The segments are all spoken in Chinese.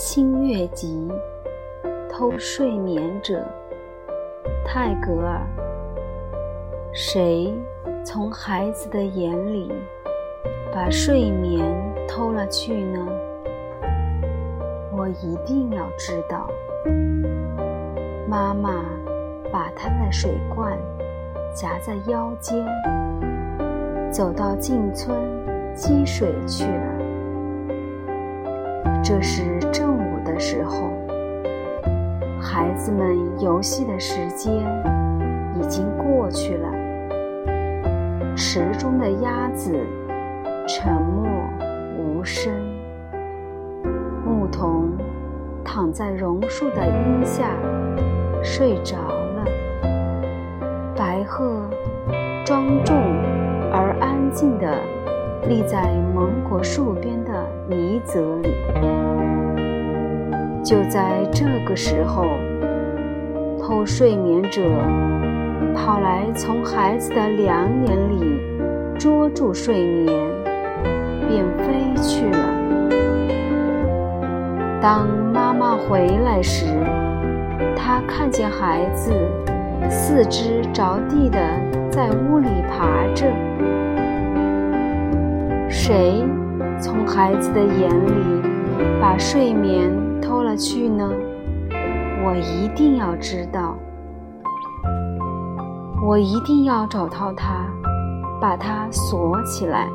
星月集，偷睡眠者，泰戈尔。谁从孩子的眼里把睡眠偷了去呢？我一定要知道。妈妈把她的水罐夹在腰间，走到近村积水去了。这是正午的时候，孩子们游戏的时间已经过去了。池中的鸭子沉默无声，牧童躺在榕树的荫下睡着了。白鹤庄重而安静地立在芒果树边的泥泽里。就在这个时候，偷睡眠者跑来，从孩子的两眼里捉住睡眠，便飞去了。当妈妈回来时，她看见孩子四肢着地的在屋里爬着。谁从孩子的眼里把睡眠？偷了去呢，我一定要知道，我一定要找到它，把它锁起来。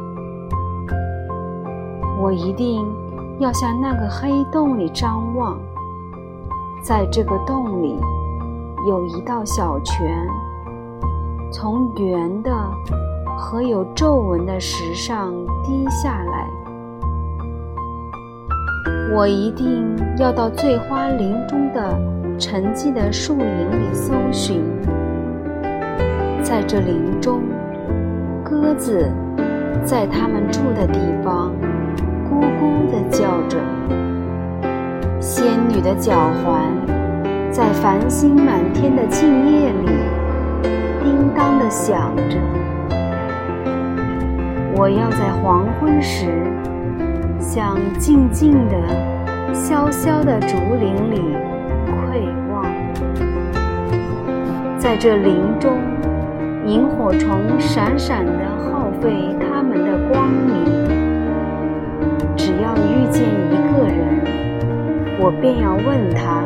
我一定要向那个黑洞里张望，在这个洞里有一道小泉，从圆的和有皱纹的石上滴下来。我一定要到醉花林中的沉寂的树影里搜寻，在这林中，鸽子在它们住的地方咕咕地叫着，仙女的脚环在繁星满天的静夜里叮当地响着。我要在黄昏时。向静静的、萧萧的竹林里窥望，在这林中，萤火虫闪闪地耗费它们的光明。只要遇见一个人，我便要问他：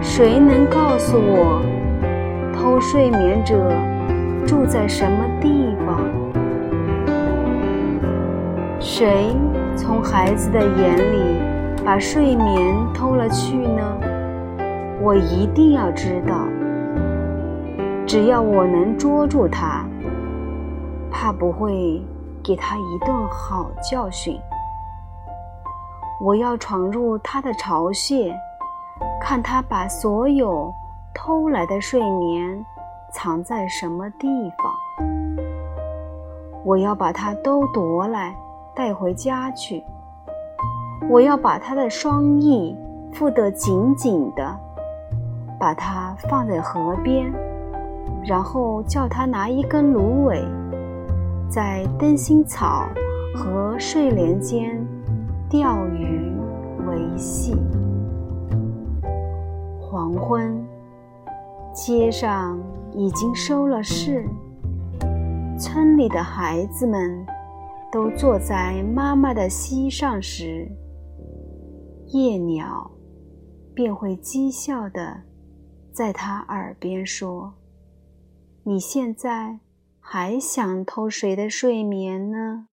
谁能告诉我，偷睡眠者住在什么地方？谁从孩子的眼里把睡眠偷了去呢？我一定要知道。只要我能捉住他，怕不会给他一顿好教训。我要闯入他的巢穴，看他把所有偷来的睡眠藏在什么地方。我要把它都夺来。带回家去。我要把他的双翼缚得紧紧的，把它放在河边，然后叫他拿一根芦苇，在灯芯草和睡莲间钓鱼为戏。黄昏，街上已经收了市，村里的孩子们。都坐在妈妈的膝上时，夜鸟便会讥笑的在他耳边说：“你现在还想偷谁的睡眠呢？”